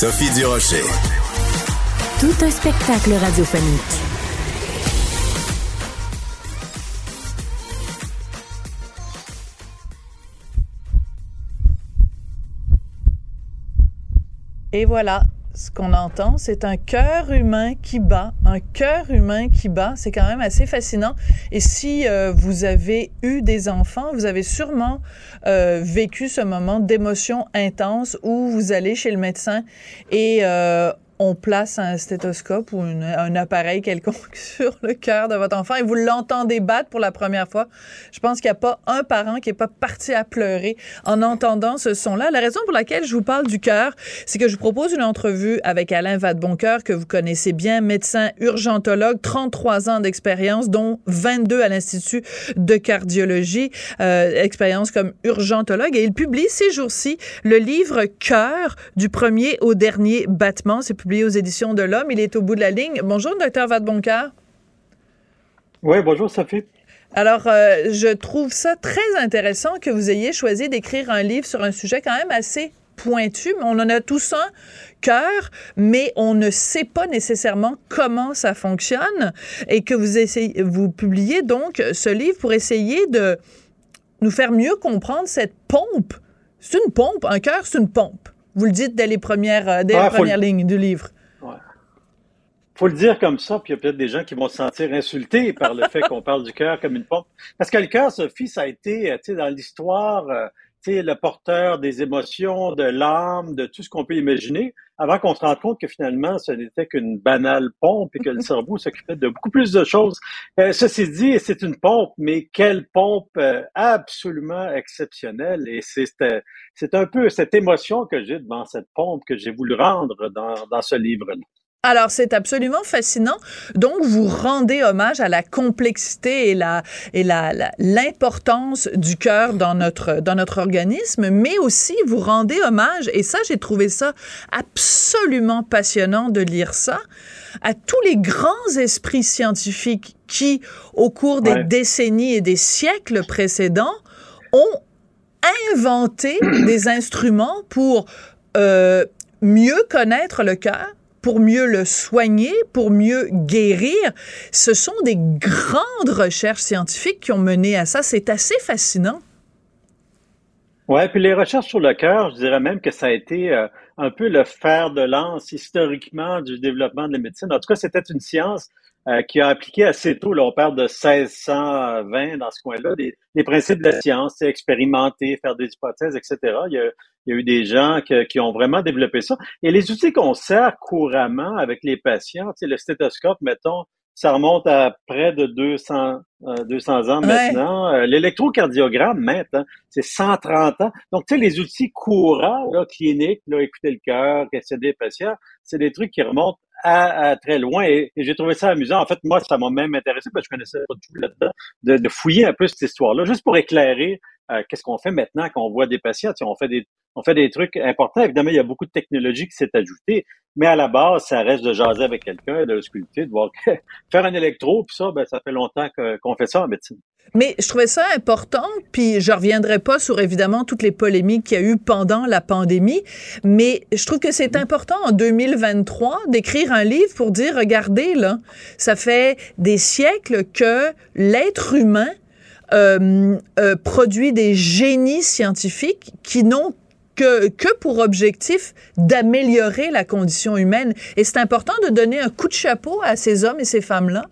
Sophie Durocher. Tout un spectacle radiophonique. Et voilà, ce qu'on entend, c'est un cœur humain qui bat, un cœur humain qui bat. C'est quand même assez fascinant. Et si euh, vous avez eu des enfants, vous avez sûrement euh, vécu ce moment d'émotion intense où vous allez chez le médecin et euh, on place un stéthoscope ou un appareil quelconque sur le cœur de votre enfant et vous l'entendez battre pour la première fois, je pense qu'il n'y a pas un parent qui n'est pas parti à pleurer en entendant ce son-là. La raison pour laquelle je vous parle du cœur, c'est que je vous propose une entrevue avec Alain Vadeboncoeur, que vous connaissez bien, médecin urgentologue, 33 ans d'expérience, dont 22 à l'Institut de cardiologie, euh, expérience comme urgentologue. Et il publie ces jours-ci le livre Cœur du premier au dernier battement. Aux éditions de l'Homme. Il est au bout de la ligne. Bonjour, docteur Vadeboncoeur. Oui, bonjour, Sophie. Alors, euh, je trouve ça très intéressant que vous ayez choisi d'écrire un livre sur un sujet quand même assez pointu. On en a tous un cœur, mais on ne sait pas nécessairement comment ça fonctionne et que vous essayez, vous publiez donc ce livre pour essayer de nous faire mieux comprendre cette pompe. C'est une pompe, un cœur, c'est une pompe. Vous le dites dès les premières, euh, dès ah, premières lignes du livre. Ouais. faut le dire comme ça, puis il y a peut-être des gens qui vont se sentir insultés par le fait qu'on parle du cœur comme une pompe. Parce que le cœur, Sophie, ça a été, euh, tu sais, dans l'histoire, euh, le porteur des émotions, de l'âme, de tout ce qu'on peut imaginer avant qu'on se rende compte que finalement, ce n'était qu'une banale pompe et que le cerveau s'occupait de beaucoup plus de choses. Euh, ceci dit, c'est une pompe, mais quelle pompe euh, absolument exceptionnelle. Et c'est c'est un peu cette émotion que j'ai devant cette pompe que j'ai voulu rendre dans, dans ce livre-là. Alors, c'est absolument fascinant. Donc, vous rendez hommage à la complexité et la et la l'importance du cœur dans notre dans notre organisme, mais aussi vous rendez hommage et ça, j'ai trouvé ça absolument passionnant de lire ça à tous les grands esprits scientifiques qui, au cours des décennies et des siècles précédents, ont inventé des instruments pour euh, mieux connaître le cœur pour mieux le soigner, pour mieux guérir. Ce sont des grandes recherches scientifiques qui ont mené à ça. C'est assez fascinant. Oui, puis les recherches sur le cœur, je dirais même que ça a été euh, un peu le fer de lance historiquement du développement de la médecine. En tout cas, c'était une science euh, qui a appliqué assez tôt, là, on parle de 1620 dans ce coin-là, des, principes de la science, expérimenter, faire des hypothèses, etc. Il y a, il y a eu des gens qui ont vraiment développé ça. Et les outils qu'on sert couramment avec les patients, le stéthoscope, mettons, ça remonte à près de 200, 200 euh, ans maintenant. Euh, l'électrocardiogramme, maintenant, c'est 130 ans. Donc, tu sais, les outils courants, là, cliniques, là, écouter le cœur, questionner les patients, c'est des trucs qui remontent à, très loin et, j'ai trouvé ça amusant. En fait, moi, ça m'a même intéressé parce que je connaissais pas tout là-dedans, de, de, fouiller un peu cette histoire-là, juste pour éclairer euh, qu'est-ce qu'on fait maintenant quand on voit des patients? on fait des on fait des trucs importants. Évidemment, il y a beaucoup de technologie qui s'est ajoutée, mais à la base, ça reste de jaser avec quelqu'un, de le sculpter, de voir faire un électro, puis ça, ben, ça fait longtemps qu'on fait ça en médecine. Mais je trouvais ça important, puis je reviendrai pas sur évidemment toutes les polémiques qu'il y a eu pendant la pandémie, mais je trouve que c'est important en 2023 d'écrire un livre pour dire, regardez là, ça fait des siècles que l'être humain euh, euh, produit des génies scientifiques qui n'ont que, que, pour objectif d'améliorer la condition humaine. Et c'est important de donner un coup de chapeau à ces hommes et ces femmes-là.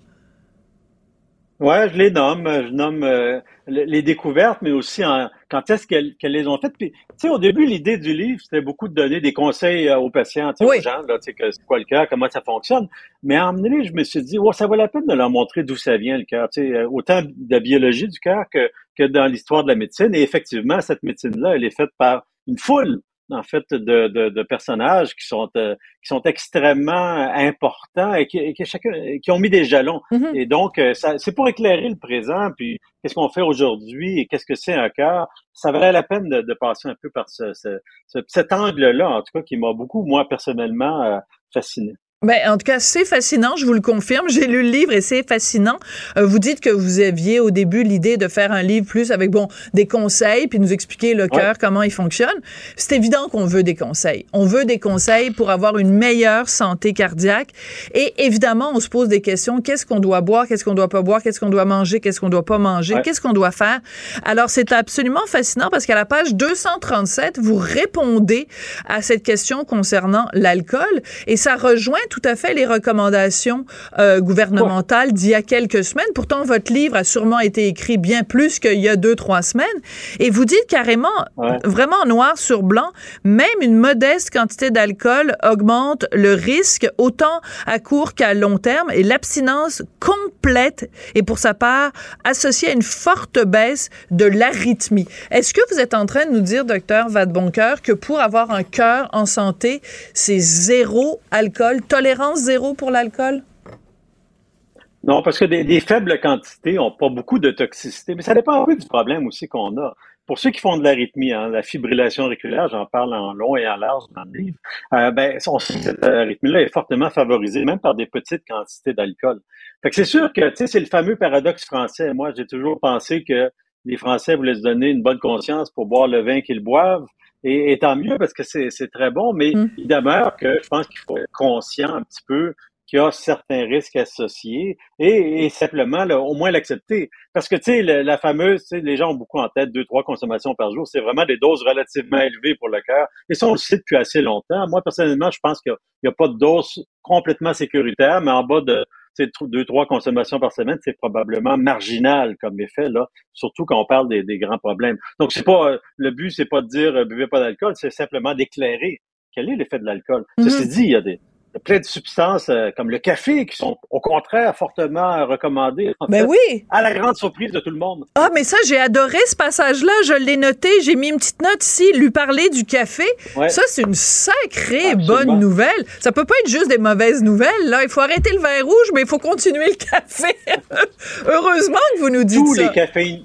Ouais, je les nomme. Je nomme euh, les découvertes, mais aussi en, quand est-ce qu'elles les ont faites? Puis, tu sais, au début, l'idée du livre, c'était beaucoup de donner des conseils euh, aux patients, aux gens, là, tu sais, que c'est quoi le cœur, comment ça fonctionne. Mais à donné, je me suis dit, ouais, ça vaut la peine de leur montrer d'où ça vient le cœur. Tu sais, euh, autant de la biologie du cœur que, que dans l'histoire de la médecine. Et effectivement, cette médecine-là, elle est faite par une foule en fait de, de, de personnages qui sont euh, qui sont extrêmement importants et qui, qui, chacun, qui ont mis des jalons. Mm-hmm. Et donc, euh, c'est pour éclairer le présent, puis qu'est-ce qu'on fait aujourd'hui et qu'est-ce que c'est un cœur. Ça valait la peine de, de passer un peu par ce, ce, cet angle-là, en tout cas, qui m'a beaucoup, moi, personnellement, euh, fasciné. Ben, en tout cas, c'est fascinant, je vous le confirme. J'ai lu le livre et c'est fascinant. Euh, vous dites que vous aviez au début l'idée de faire un livre plus avec, bon, des conseils, puis nous expliquer le cœur, comment il fonctionne. C'est évident qu'on veut des conseils. On veut des conseils pour avoir une meilleure santé cardiaque. Et évidemment, on se pose des questions. Qu'est-ce qu'on doit boire? Qu'est-ce qu'on doit pas boire? Qu'est-ce qu'on doit manger? Qu'est-ce qu'on doit pas manger? Qu'est-ce qu'on doit faire? Alors, c'est absolument fascinant parce qu'à la page 237, vous répondez à cette question concernant l'alcool et ça rejoint tout à fait les recommandations euh, gouvernementales d'il y a quelques semaines. Pourtant, votre livre a sûrement été écrit bien plus qu'il y a deux, trois semaines. Et vous dites carrément, vraiment noir sur blanc, même une modeste quantité d'alcool augmente le risque autant à court qu'à long terme et l'abstinence complète est pour sa part associée à une forte baisse de l'arythmie. Est-ce que vous êtes en train de nous dire, docteur Vadeboncoeur, que pour avoir un cœur en santé, c'est zéro alcool, tolérance zéro pour l'alcool? Non, parce que des, faibles quantités n'ont pas beaucoup de toxicité, mais ça dépend un peu du problème aussi qu'on a. Pour ceux qui font de l'arythmie, hein, la fibrillation auriculaire, j'en parle en long et en large dans le livre, euh, ben, cette arythmie-là est fortement favorisée, même par des petites quantités d'alcool. Fait que c'est sûr que, c'est le fameux paradoxe français. Moi, j'ai toujours pensé que les Français voulaient se donner une bonne conscience pour boire le vin qu'ils boivent. Et, tant mieux parce que c'est très bon, mais mm. il demeure que je pense qu'il faut être conscient un petit peu qu'il y a certains risques associés et, simplement au moins l'accepter. Parce que tu sais, la, fameuse, les gens ont beaucoup en tête deux, trois consommations par jour. C'est vraiment des doses relativement élevées pour le cœur. Et ça, on le sait depuis assez longtemps. Moi, personnellement, je pense qu'il n'y a, pas de dose complètement sécuritaire, mais en bas de deux, trois consommations par semaine, c'est probablement marginal comme effet, là, surtout quand on parle des, grands problèmes. Donc, c'est pas euh, le but, c'est pas de dire euh, buvez pas d'alcool, c'est simplement d'éclairer quel est l'effet de l'alcool. Mm-hmm. Ceci dit, il y a des, plein de substances euh, comme le café qui sont au contraire fortement recommandées. ben oui. À la grande surprise de tout le monde. Ah, mais ça, j'ai adoré ce passage-là. Je l'ai noté. J'ai mis une petite note ici. Lui parler du café. Ça, c'est une sacrée bonne nouvelle. Ça peut pas être juste des mauvaises nouvelles. Là, il faut arrêter le vin rouge, mais il faut continuer le café. Heureusement que vous nous dites Tous ça. les caféines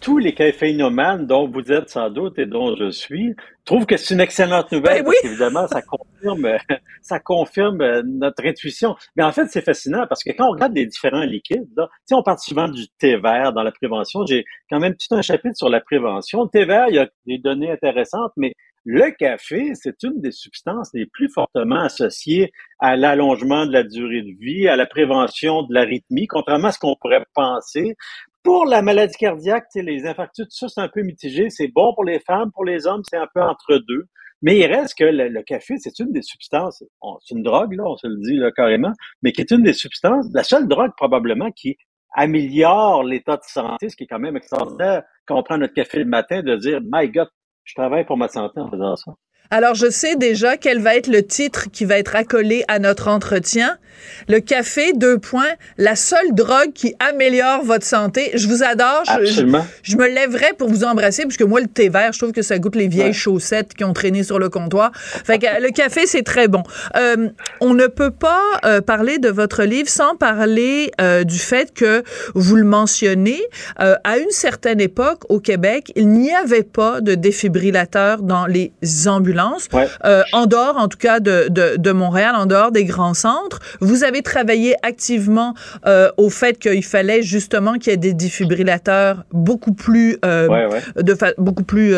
tous les caféinomanes dont vous êtes sans doute et dont je suis trouvent que c'est une excellente nouvelle. Ben évidemment, ça confirme, ça confirme euh, notre intuition. Mais en fait, c'est fascinant parce que quand on regarde les différents liquides, là, on parle souvent du thé vert dans la prévention. J'ai quand même tout un chapitre sur la prévention. Le thé vert, il y a des données intéressantes, mais le café, c'est une des substances les plus fortement associées à l'allongement de la durée de vie, à la prévention de l'arythmie, contrairement à ce qu'on pourrait penser. Pour la maladie cardiaque, les infarctus, tout ça, c'est un peu mitigé. C'est bon pour les femmes, pour les hommes, c'est un peu entre deux. Mais il reste que le, café, c'est une des substances, c'est une drogue, là, on se le dit là, carrément, mais qui est une des substances, la seule drogue probablement qui améliore l'état de santé, ce qui est quand même extraordinaire quand on prend notre café le matin, de dire, my God, je travaille pour ma santé en faisant ça. Alors, je sais déjà quel va être le titre qui va être accolé à notre entretien. Le café, deux points, la seule drogue qui améliore votre santé. Je vous adore. Je, me lèverai pour vous embrasser, puisque moi, le thé vert, je trouve que ça goûte les vieilles chaussettes qui ont traîné sur le comptoir. Fait que le café, c'est très bon. Euh, on ne peut pas euh, parler de votre livre sans parler euh, du fait que vous le mentionnez. à une certaine époque, au Québec, il n'y avait pas de défibrillateur dans les ambulances euh, en dehors, en tout cas, de, de, Montréal, en dehors des grands centres. Vous avez travaillé activement euh, au fait qu'il fallait justement qu'il y ait des défibrillateurs beaucoup plus, euh, de beaucoup plus,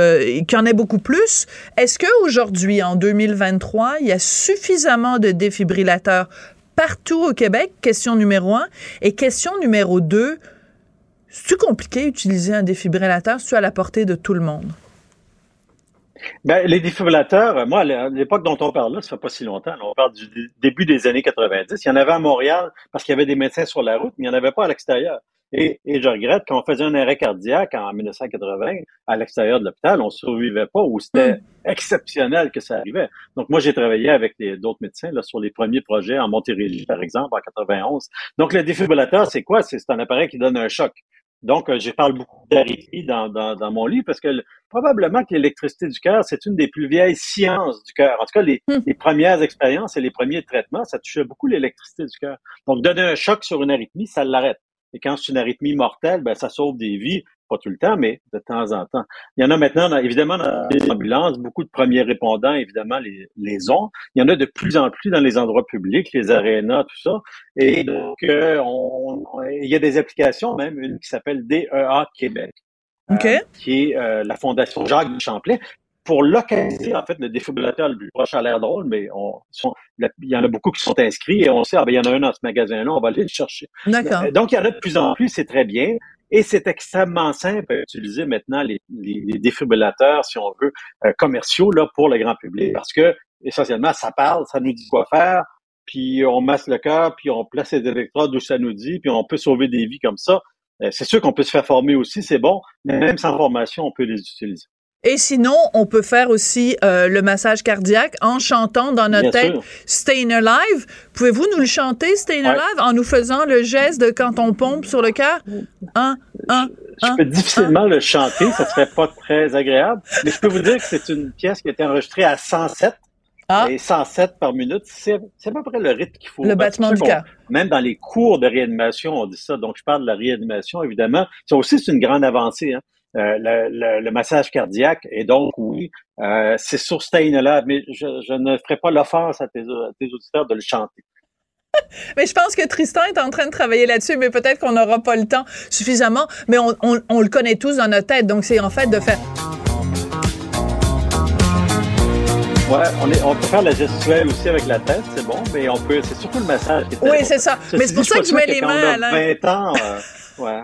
qu'il y en ait beaucoup plus. Est-ce qu'aujourd'hui, en 2023, il y a suffisamment de défibrillateurs partout au Québec? Question numéro un. Et question numéro deux, C'est-tu compliqué d'utiliser un défibrillateur? C'est-tu à la portée de tout le monde? Ben, les défibrillateurs, moi, à l'époque dont on parle là, ça fait pas si longtemps, on parle du début des années 90. Il y en avait à Montréal parce qu'il y avait des médecins sur la route, mais il n'y en avait pas à l'extérieur. Et, et, je regrette qu'on faisait un arrêt cardiaque en 1980 à l'extérieur de l'hôpital, on survivait pas ou c'était hmm. exceptionnel que ça arrivait. Donc moi j'ai travaillé avec d'autres médecins là sur les premiers projets en Montérégie par exemple en 91. Donc le défibrillateur c'est quoi? C'est un appareil qui donne un choc. Donc, euh, je parle beaucoup d'arythmie dans, dans, dans, mon livre parce que probablement que l'électricité du cœur, c'est une des plus vieilles sciences du cœur. En tout cas, les, hmm. les premières expériences et les premiers traitements, ça touchait beaucoup l'électricité du cœur. Donc, donner un choc sur une arythmie, ça l'arrête. Et quand c'est une arythmie mortelle, ben, ça sauve des vies, pas tout le temps, mais de temps en temps. Il y en a maintenant, évidemment, dans les ambulances, beaucoup de premiers répondants, évidemment, les, les ont. Il y en a de plus en plus dans les endroits publics, les arénas, tout ça. Et donc, euh, on, il y a des applications, même une qui s'appelle DEA Québec. Euh, qui est euh, la Fondation Jacques Champlain, pour localiser en fait le défibrillateur le plus proche à l'air drôle, mais on, il y en a beaucoup qui sont inscrits et on sait ah ben il y en a un dans ce magasin-là, on va aller le chercher. D'accord. Donc il y en a de plus en plus, c'est très bien. Et c'est extrêmement simple à utiliser maintenant les, les, défibrillateurs, si on veut, euh, commerciaux là pour le grand public, parce que essentiellement ça parle, ça nous dit quoi faire, puis on masse le cœur, puis on place les électrodes où ça nous dit, puis on peut sauver des vies comme ça. Euh, c'est sûr qu'on peut se faire former aussi, c'est bon, mais même sans formation, on peut les utiliser. Et sinon, on peut faire aussi euh, le massage cardiaque en chantant dans notre tête Staying Alive. Pouvez-vous nous le chanter, Staying Alive, en nous faisant le geste de quand on pompe sur le cœur? Un, un, je peux difficilement le chanter, ça serait pas très agréable, mais je peux vous dire que c'est une pièce qui a été enregistrée à 107. Ah. Et 107 par minute, c'est à peu près le rythme qu'il faut. Le battement du cœur. Même dans les cours de réanimation, on dit ça. Donc, je parle de la réanimation, évidemment. Ça aussi, c'est une grande avancée. Hein. Euh, le, massage cardiaque. Et donc, oui, euh, c'est sur là mais je, ne ferai pas l'offense à tes, auditeurs de le chanter. Mais je pense que Tristan est en train de travailler là-dessus, mais peut-être qu'on n'aura pas le temps suffisamment. Mais on, le connaît tous dans notre tête, donc c'est en fait de faire. Ouais, on, est, on peut faire la gestuelle aussi avec la tête, c'est bon, mais on peut, c'est surtout le massage. oui, c'est ça. mais c'est pour ça que je mets les mains à 20 ans, euh, ouais.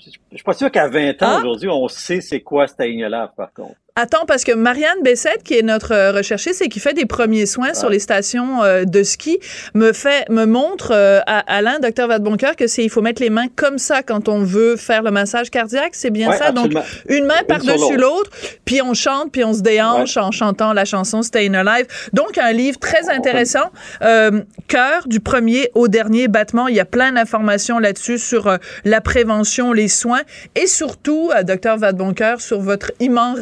Je suis pas sûr qu'à 20 ans, ah? aujourd'hui, on sait c'est quoi Alive, par contre. Attends, parce que Marianne Bessette, qui est notre euh, recherchiste et qui fait des premiers soins sur les stations euh, de ski, me fait, me montre, euh, à Alain, docteur Vadeboncoeur, que c'est, il faut mettre les mains comme ça quand on veut faire le massage cardiaque. C'est bien ça? Donc, une main par-dessus l'autre, puis on chante, puis on se déhanche en chantant la chanson Staying Alive. Donc, un livre très intéressant. Cœur, du premier au dernier battement. Il y a plein d'informations là-dessus sur la prévention, les soins et surtout, docteur Vadeboncoeur, sur votre immense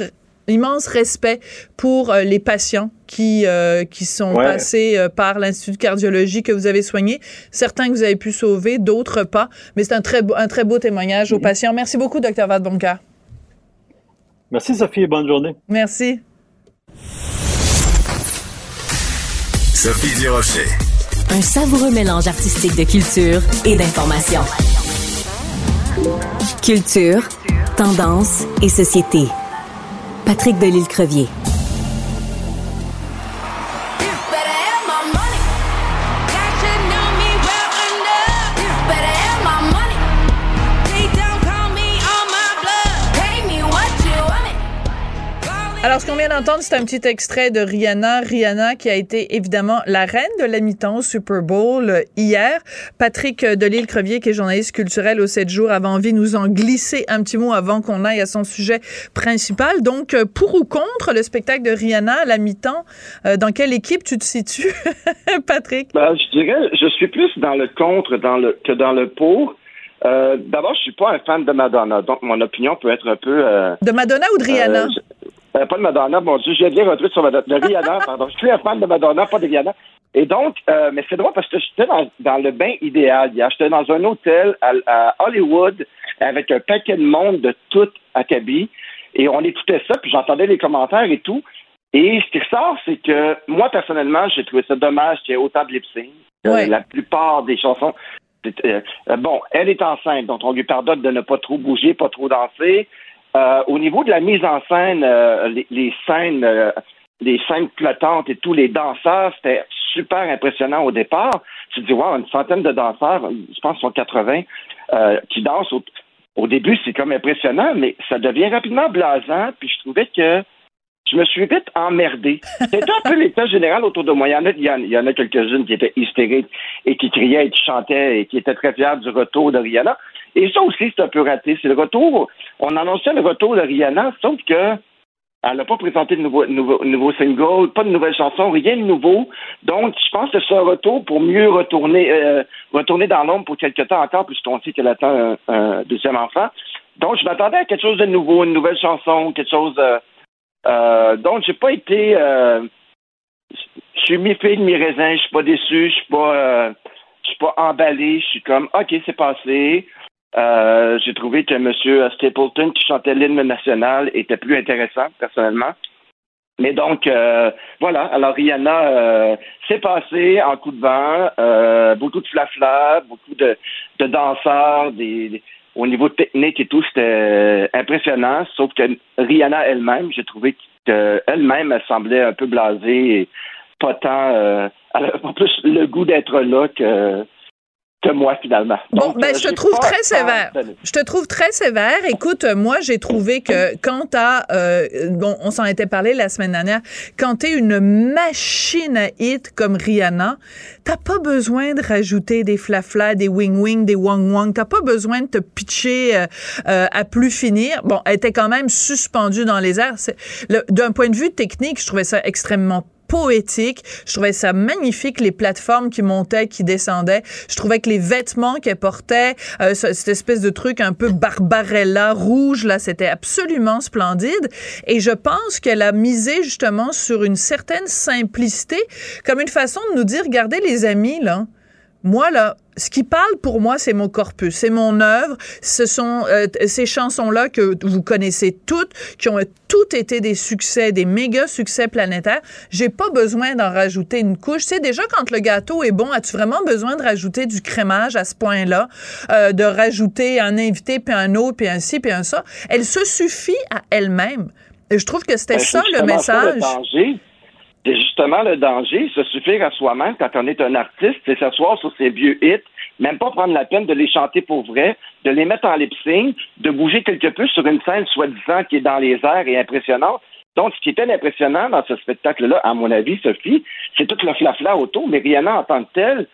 immense respect pour euh, les patients qui, euh, qui sont passés euh, par l'Institut de cardiologie que vous avez soigné. Certains que vous avez pu sauver, d'autres pas. Mais c'est un très, beau, un très beau témoignage aux patients. Merci beaucoup, Dr. Vadeboncoeur. Merci, Sophie, bonne journée. Merci. Sophie Durocher. Un savoureux mélange artistique de culture et d'information. Culture, tendance et société. Patrick Delisle-Crevier. Alors, ce qu'on vient d'entendre, c'est un petit extrait de Rihanna. Rihanna qui a été évidemment la reine de la mi-temps Super Bowl euh, hier. Patrick euh, Delisle-Crevier, qui est journaliste culturel au 7 jours, avait envie de nous en glisser un petit mot avant qu'on aille à son sujet principal. Donc, euh, pour ou contre le spectacle de Rihanna à la mi-temps, dans quelle équipe tu te situes, Patrick? Ben, je dirais, je suis plus dans le contre dans le, que dans le pour. D'abord, je suis pas un fan de Madonna, donc mon opinion peut être un peu... de Madonna ou de Rihanna? Euh, pas de Madonna, mon Dieu, j'ai bien retrouvé sur Madonna. De Rihanna, pardon. Je suis un fan de Madonna, pas de Rihanna. Et donc, euh, mais c'est drôle parce que j'étais dans, dans, le bain idéal hier. J'étais dans un hôtel à, Hollywood avec un paquet de monde de tout acabit. Et on écoutait ça, puis j'entendais les commentaires et tout. Et ce qui ressort, c'est que moi, personnellement, j'ai trouvé ça dommage qu'il y ait autant de lip sync. La plupart des chansons. Euh, bon, elle est enceinte, donc on lui pardonne de ne pas trop bouger, pas trop danser. Euh, au niveau de la mise en scène, euh, les, scènes, euh, les scènes flottantes et tous les danseurs, c'était super impressionnant au départ. Tu te dis, wow, une centaine de danseurs, je pense qu'ils sont 80, qui dansent. au début, c'est comme impressionnant, mais ça devient rapidement blasant. Puis je trouvais que je me suis vite emmerdé. C'était un peu l'état général autour de moi. Il y en a, a quelques-unes qui étaient hystériques et qui criaient et qui chantaient et qui étaient très fiers du retour de Rihanna. Et ça aussi, c'est un peu raté. C'est le retour. On annonçait le retour de Rihanna, sauf que elle n'a pas présenté de nouveau, nouveau, single, pas de nouvelles chansons, rien de nouveau. Donc, je pense que c'est un retour pour mieux retourner, euh, retourner dans l'ombre pour quelque temps encore, puisqu'on sait qu'elle attend un, deuxième enfant. Donc, je m'attendais à quelque chose de nouveau, une nouvelle chanson, quelque chose. Euh, euh, donc, j'ai pas été. Euh, je suis mi-fait de mi-raisin, je suis pas déçu, je suis pas. Euh, je suis pas emballé, je suis comme, OK, c'est passé. Euh, j'ai trouvé que M. Stapleton, qui chantait l'hymne national, était plus intéressant, personnellement. Mais donc, voilà. Alors, Rihanna, s'est passé en coup de vent, beaucoup de flafla, beaucoup de, de danseurs, des, au niveau technique et tout, c'était impressionnant. Sauf que Rihanna elle-même, j'ai trouvé qu'elle-même, elle semblait un peu blasée et pas tant, elle avait pas plus le goût d'être là que que moi finalement. bon, ben, euh, je te trouve très sévère. Je te trouve très sévère. Écoute, moi, j'ai trouvé que quand t'as, euh, bon, on s'en était parlé la semaine dernière, quand t'es une machine à hit comme Rihanna, t'as pas besoin de rajouter des flafla, des wing-wing, des wang-wang. T'as pas besoin de te pitcher euh, euh, à plus finir. Bon, elle était quand même suspendue dans les airs. D'un point de vue technique, je trouvais ça extrêmement poétique. Je trouvais ça magnifique, les plateformes qui montaient, qui descendaient. Je trouvais que les vêtements qu'elle portait, euh, cette espèce de truc un peu barbarella rouge, là, c'était absolument splendide. Et je pense qu'elle a misé justement sur une certaine simplicité, comme une façon de nous dire, regardez les amis, là, moi, là, ce qui parle pour moi, c'est mon corpus, c'est mon œuvre. Ce sont euh, ces chansons-là que vous connaissez toutes, qui ont toutes été des succès, des méga succès planétaires. J'ai pas besoin d'en rajouter une couche. C'est déjà quand le gâteau est bon, as-tu vraiment besoin de rajouter du crémage à ce point-là, euh, de rajouter un invité puis un autre puis un ci puis un ça? Elle se suffit à elle-même. Et je trouve que c'était ben, ça le message. C'est justement le danger, se suffire à soi-même quand on est un artiste, c'est s'asseoir sur ses vieux hits, même pas prendre la peine de les chanter pour vrai, de les mettre en lip sync, de bouger quelque peu sur une scène soi-disant qui est dans les airs et impressionnante. Donc, ce qui était impressionnant dans ce spectacle-là, à mon avis, Sophie, c'est tout le flafla autour, mais Rihanna en tant que tel,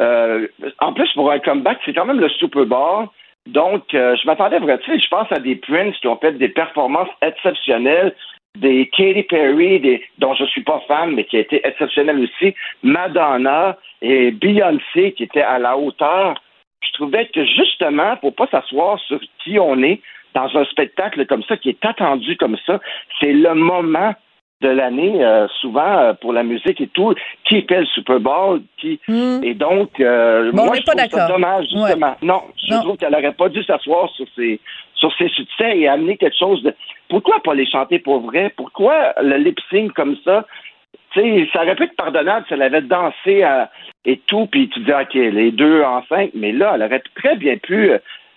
euh, en plus, pour un comeback, c'est quand même le Super Bowl. Donc, euh, je m'attendais vraiment, je pense à des Prince qui ont fait des performances exceptionnelles des Katy Perry, des, dont je suis pas fan, mais qui a été exceptionnel aussi, Madonna et Beyoncé, qui étaient à la hauteur. Je trouvais que justement, pour pas s'asseoir sur qui on est dans un spectacle comme ça, qui est attendu comme ça, c'est le moment de l'année, euh, souvent euh, pour la musique et tout, qui fait le Super Bowl, qui hmm. et donc euh, moi je trouve ça dommage justement. Non, je trouve qu'elle n'aurait pas dû s'asseoir sur ses sur ses succès et amener quelque chose de. Pourquoi pas les chanter pour vrai? Pourquoi le lip sync comme ça? Sais, ça aurait pu être pardonnable si elle avait dansé et tout, puis tu disais ok les deux enceintes, mais là elle aurait très bien pu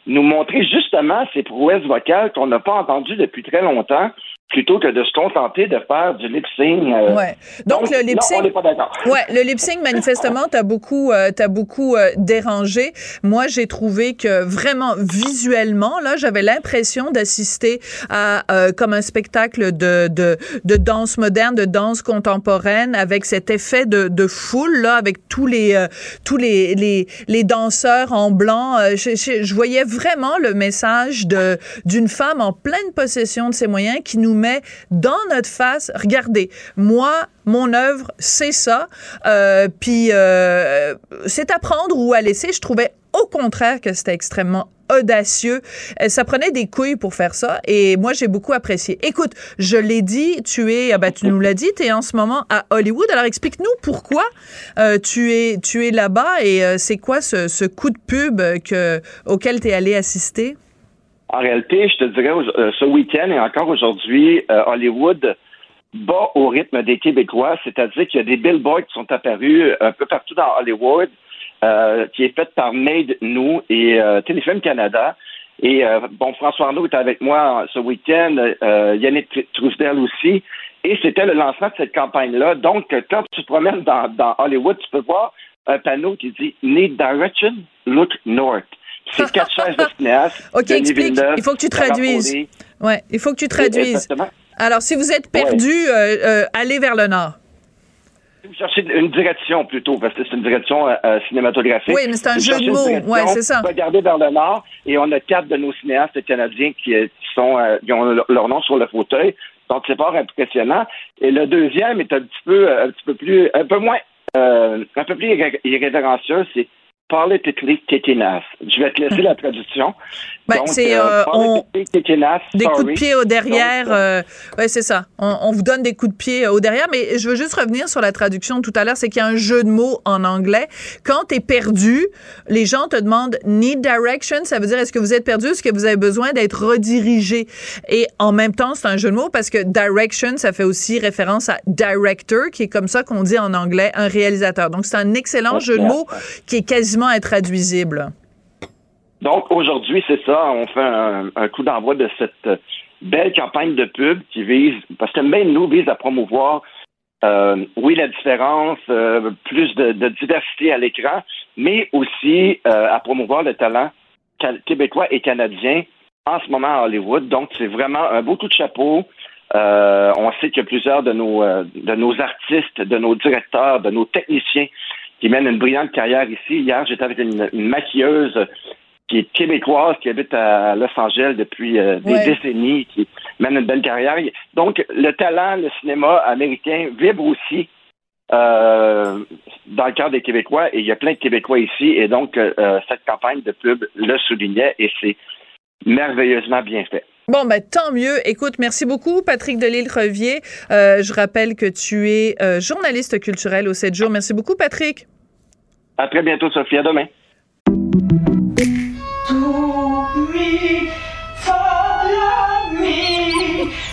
nous montrer justement ces prouesses vocales qu'on n'a pas entendues depuis très longtemps plutôt que de se contenter de faire du lip sync. Euh. ouais. Donc, le lip sync. on n'est pas d'accord. Ouais, le lip sync manifestement t'as beaucoup euh, t'as beaucoup euh, dérangé. Moi, j'ai trouvé que vraiment visuellement là, j'avais l'impression d'assister à euh, comme un spectacle de, de de danse moderne, de danse contemporaine avec cet effet de, de foule là avec tous les tous les, les les danseurs en blanc, je, je, je voyais vraiment le message de d'une femme en pleine possession de ses moyens qui nous dans notre face, regardez, moi, mon œuvre, c'est ça. Euh, puis euh, c'est à prendre ou à laisser. Je trouvais au contraire que c'était extrêmement audacieux. Euh, ça prenait des couilles pour faire ça et moi j'ai beaucoup apprécié. Écoute, je l'ai dit, tu es, ah ben, tu nous l'as dit, tu es en ce moment à Hollywood. Alors explique-nous pourquoi tu es, tu es là-bas et c'est quoi ce, coup de pub que, auquel tu es allé assister? En réalité, je te dirais, euh, ce week-end et encore aujourd'hui, euh, Hollywood bat au rythme des Québécois, c'est-à-dire qu'il y a des billboards qui sont apparus euh, un peu partout dans Hollywood, qui est fait par Made Nous et Téléfilm Canada. Et bon, François Arnaud est avec moi ce week-end, Yannick Trousdel aussi, et c'était le lancement de cette campagne-là. Donc, quand tu te promènes dans Hollywood, tu peux voir un panneau qui dit Need Direction, Look North. C'est quatre chaises de cinéaste. OK, explique. il faut que tu traduises. Ouais, il faut que tu traduises. Alors, si vous êtes perdu, euh, euh, allez vers le nord. Vous cherchez une direction plutôt, parce que c'est une direction euh, cinématographique. Oui, mais c'est un jeu de mots. Oui, c'est ça. Regardez vers le nord et on a quatre de nos cinéastes canadiens qui, sont, qui ont leur nom sur le fauteuil. Donc, c'est pas impressionnant. Et le deuxième est un petit peu, un petit peu plus, un peu moins, un peu plus irrévérencieux. C'est politically tetanus. Je vais te laisser la traduction. Ben, c'est euh, euh, des coups de pied au derrière. Euh, oui, c'est ça. On, vous donne des coups de pied au derrière, mais je veux juste revenir sur la traduction tout à l'heure. C'est qu'il y a un jeu de mots en anglais. Quand tu es perdu, les gens te demandent need direction. Ça veut dire est-ce que vous êtes perdu, est-ce que vous avez besoin d'être redirigé? Et en même temps, c'est un jeu de mots parce que direction, ça fait aussi référence à director, qui est comme ça qu'on dit en anglais un réalisateur. Donc c'est un excellent jeu de mots qui est quasiment intraduisible. Donc aujourd'hui, c'est ça, on fait un, coup d'envoi de cette belle campagne de pub qui vise, parce que même nous vise à promouvoir, euh, oui, la différence, euh, plus de, diversité à l'écran, mais aussi euh, à promouvoir le talent québécois et canadien en ce moment à Hollywood. Donc c'est vraiment un beau coup de chapeau. on sait que plusieurs de nos, de nos artistes, de nos directeurs, de nos techniciens qui mènent une brillante carrière ici. Hier, j'étais avec une maquilleuse qui est québécoise, qui habite à Los Angeles depuis euh, des décennies, qui mène une belle carrière. Donc, le talent, le cinéma américain vibre aussi euh, dans le cœur des Québécois, et il y a plein de Québécois ici, et donc euh, cette campagne de pub le soulignait, et c'est merveilleusement bien fait. Bon, ben tant mieux. Écoute, merci beaucoup, Patrick Delisle-Revier. je rappelle que tu es journaliste culturel au 7 jours. Merci beaucoup, Patrick. À très bientôt, Sophie. À demain.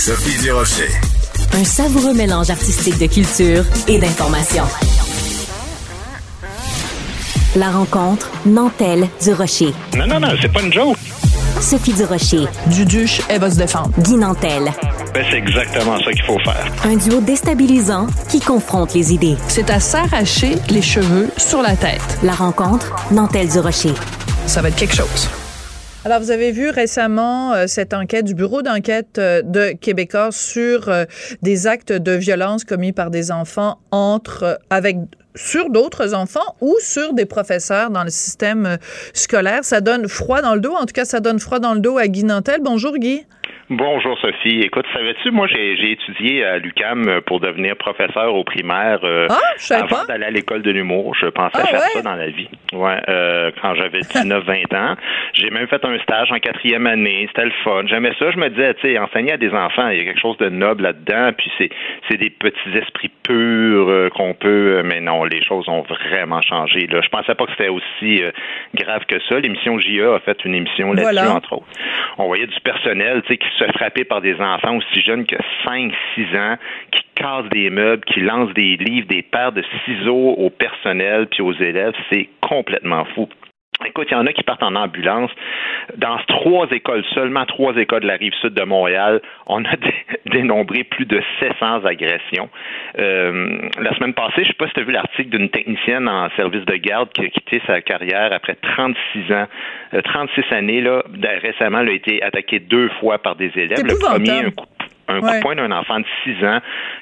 Sophie Durocher. Un savoureux mélange artistique de culture et d'information. La rencontre Nantel du Rocher. Non, non, non, c'est pas une joke. Sophie Durocher. Duduche, elle va se défendre. Guy Nantel. Ben, c'est exactement ça qu'il faut faire. Un duo déstabilisant qui confronte les idées. C'est à s'arracher les cheveux sur la tête. La rencontre Nantel du Rocher. Ça va être quelque chose. Alors, vous avez vu récemment euh, cette enquête du bureau d'enquête euh, de Québécois sur euh, des actes de violence commis par des enfants entre avec sur d'autres enfants ou sur des professeurs dans le système scolaire. Ça donne froid dans le dos. En tout cas, ça donne froid dans le dos à Guy Nantel. Bonjour, Guy. Bonjour Sophie. Écoute, savais-tu, moi j'ai étudié à l'UCAM pour devenir professeur au primaire euh, ah, avant d'aller à l'école de l'humour. Je pensais ah, faire ça dans la vie. Ouais, euh, quand j'avais 19-20 ans. J'ai même fait un stage en quatrième année. C'était le fun. J'aimais ça. Je me disais, tu sais, enseigner à des enfants, il y a quelque chose de noble là-dedans. Puis c'est, c'est des petits esprits purs euh, qu'on peut. Mais non, les choses ont vraiment changé. Là. Je pensais pas que c'était aussi grave que ça. L'émission JA a fait une émission là-dessus, entre autres. On voyait du personnel, tu sais, qui se frappé par des enfants aussi jeunes que 5-6 ans, qui cassent des meubles, qui lancent des livres, des paires de ciseaux au personnel puis aux élèves. C'est complètement fou. Écoute, il y en a qui partent en ambulance. Dans trois écoles, seulement trois écoles de la rive sud de Montréal, on a dénombré plus de 700 agressions. Euh, la semaine passée, je ne sais pas si tu as vu l'article d'une technicienne en service de garde qui a quitté sa carrière après 36 ans, 36 euh, années. Là, récemment, elle a été attaquée deux fois par des élèves. Le premier, un coup Un coup de poing d'un enfant de 6 ans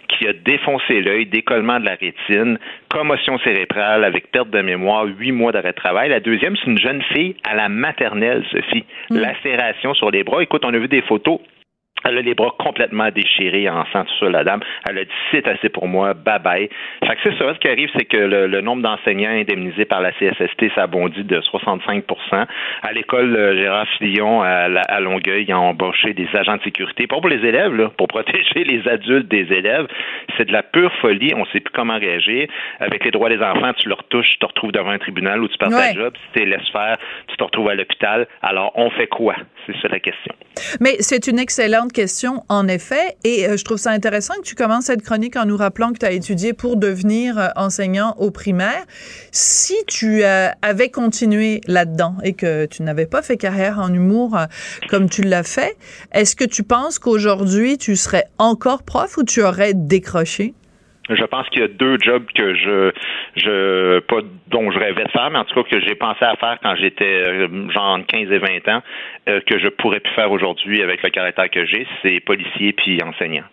qui a défoncé l'œil, décollement de la rétine, commotion cérébrale avec perte de mémoire, huit mois d'arrêt de travail. La deuxième, c'est une jeune fille à la maternelle, Sophie. Mm. Lacération sur les bras. Écoute, on a vu des photos elle a les bras complètement déchirés en sang, tout ça, la dame. Elle a dit c'est assez pour moi, bye bye. Fait que c'est ça. Ce qui arrive, c'est que le, nombre d'enseignants indemnisés par la CSST, ça bondit de 65 À l'école euh, Gérard Fillon à, Longueuil, ils ont embauché des agents de sécurité, pas pour les élèves, là, pour protéger les adultes des élèves. C'est de la pure folie. On ne sait plus comment réagir. Avec les droits des enfants, tu leur touches, tu te retrouves devant un tribunal où tu perds ta job. Si tu laisses faire, tu te retrouves à l'hôpital. Alors, on fait quoi? C'est ça la question. Mais c'est une excellente en effet, et euh, je trouve ça intéressant que tu commences cette chronique en nous rappelant que tu as étudié pour devenir euh, enseignant au primaire. Si tu euh, avais continué là-dedans et que tu n'avais pas fait carrière en humour comme tu l'as fait, est-ce que tu penses qu'aujourd'hui tu serais encore prof ou tu aurais décroché? Je pense qu'il y a deux jobs que je, je, pas dont je rêvais de faire, mais en tout cas que j'ai pensé à faire quand j'étais euh, genre 15 et 20 ans, euh, que je pourrais plus faire aujourd'hui avec le caractère que j'ai, c'est policier puis enseignant.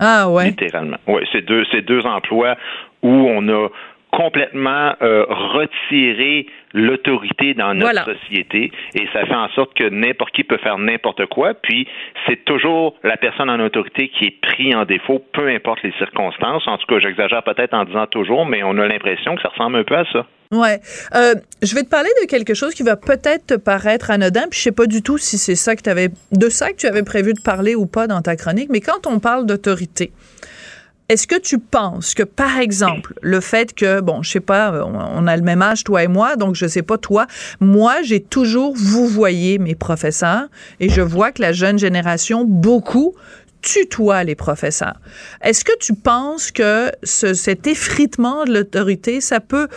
Ah ouais. Littéralement. Oui, c'est deux, c'est deux emplois où on a complètement euh, retiré l'autorité dans notre société et ça fait en sorte que n'importe qui peut faire n'importe quoi. Puis c'est toujours la personne en autorité qui est pris en défaut, peu importe les circonstances. En tout cas, j'exagère peut-être en disant toujours, mais on a l'impression que ça ressemble un peu à ça. Ouais, euh, je vais te parler de quelque chose qui va peut-être te paraître anodin, puis je sais pas du tout si c'est ça que tu avais de ça que tu avais prévu de parler ou pas dans ta chronique, mais quand on parle d'autorité, est-ce que tu penses que, par exemple, le fait que, bon, je sais pas, on a le même âge, toi et moi, donc je sais pas toi, moi, j'ai toujours vous voyez mes professeurs et je vois que la jeune génération, beaucoup, tutoie les professeurs. Est-ce que tu penses que ce, cet effritement de l'autorité, ça peut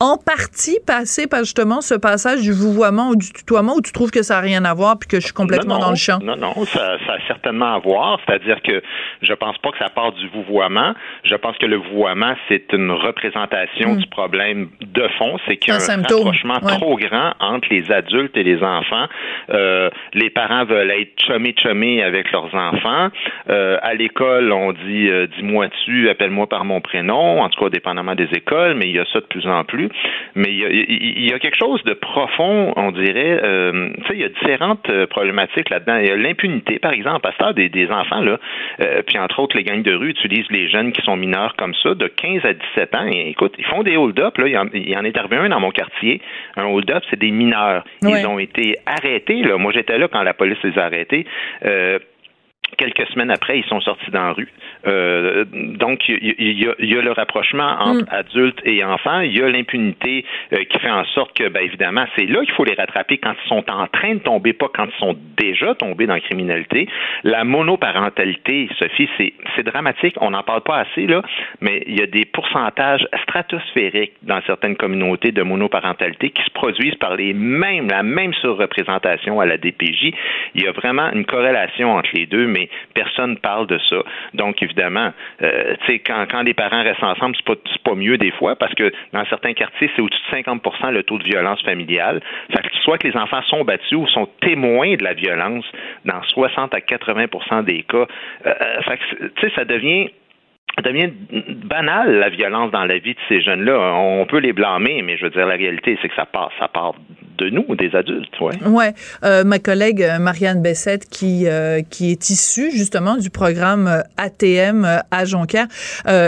en partie passer par justement ce passage du vouvoiement ou du tutoiement où tu trouves que ça n'a rien à voir puis que je suis complètement dans le champ? Non, non, ça, ça a certainement à voir. C'est-à-dire que je pense pas que ça part du vouvoiement. Je pense que le vouvoiement, c'est une représentation hmm. du problème de fond. C'est qu'il y a un, rapprochement trop grand entre les adultes et les enfants. Euh, les parents veulent être chummy-chummy avec leurs enfants. Euh, à l'école, on dit euh, dis-moi tu, appelle-moi par mon prénom, en tout cas dépendamment des écoles, mais il y a ça de plus en plus. Mais il y a, quelque chose de profond, on dirait. Euh, tu sais, il y a différentes euh, problématiques là-dedans. Il y a l'impunité, par exemple, à ce des, des enfants, là. Euh, puis entre autres, les gangs de rue utilisent les jeunes qui sont mineurs comme ça, de 15 à 17 ans. Et écoute, ils font des hold-up. Là. Il, y en, il y en est arrivé un dans mon quartier. Un hold-up, c'est des mineurs. Ils ont été arrêtés. Là. Moi, j'étais là quand la police les a arrêtés. Euh, Quelques semaines après, ils sont sortis dans la rue. Euh, donc, il y, a, le rapprochement entre mm. adultes et enfants. Il y a l'impunité euh, qui fait en sorte que, ben, évidemment, c'est là qu'il faut les rattraper quand ils sont en train de tomber, pas quand ils sont déjà tombés dans la criminalité. La monoparentalité, Sophie, c'est dramatique. On n'en parle pas assez, là, mais il y a des pourcentages stratosphériques dans certaines communautés de monoparentalité qui se produisent par les mêmes, la même surreprésentation à la DPJ. Il y a vraiment une corrélation entre les deux, mais personne ne parle de ça. Donc, évidemment, euh, quand, quand les parents restent ensemble, c'est pas, pas mieux des fois parce que dans certains quartiers, c'est au-dessus de 50% le taux de violence familiale. Fait que soit que les enfants sont battus ou sont témoins de la violence dans 60 à 80% des cas. Euh, fait que, ça devient devient banal la violence dans la vie de ces jeunes-là. On peut les blâmer, mais je veux dire la réalité, c'est que ça part, ça part de nous, des adultes. Ouais. Ouais. Euh, ma collègue euh, Marianne Bessette, qui euh, qui est issue justement du programme ATM à Jonquière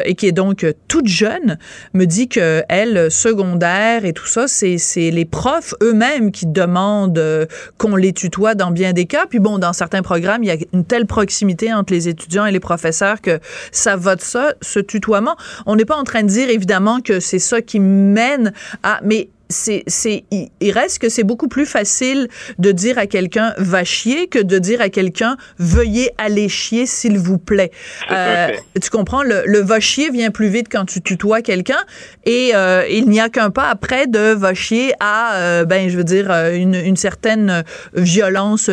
et qui est donc toute jeune, me dit que elle secondaire et tout ça, c'est c'est les profs eux-mêmes qui demandent qu'on les tutoie dans bien des cas. Puis bon, dans certains programmes, il y a une telle proximité entre les étudiants et les professeurs que ça vote ça, ce tutoiement. On n'est pas en train de dire évidemment que c'est ça qui mène à, mais c'est, c'est, il reste que c'est beaucoup plus facile de dire à quelqu'un va chier que de dire à quelqu'un veuillez aller chier s'il vous plaît. Euh, tu comprends? Le, le, va chier vient plus vite quand tu tutoies quelqu'un et euh, il n'y a qu'un pas après de va chier à euh, ben je veux dire une, une certaine violence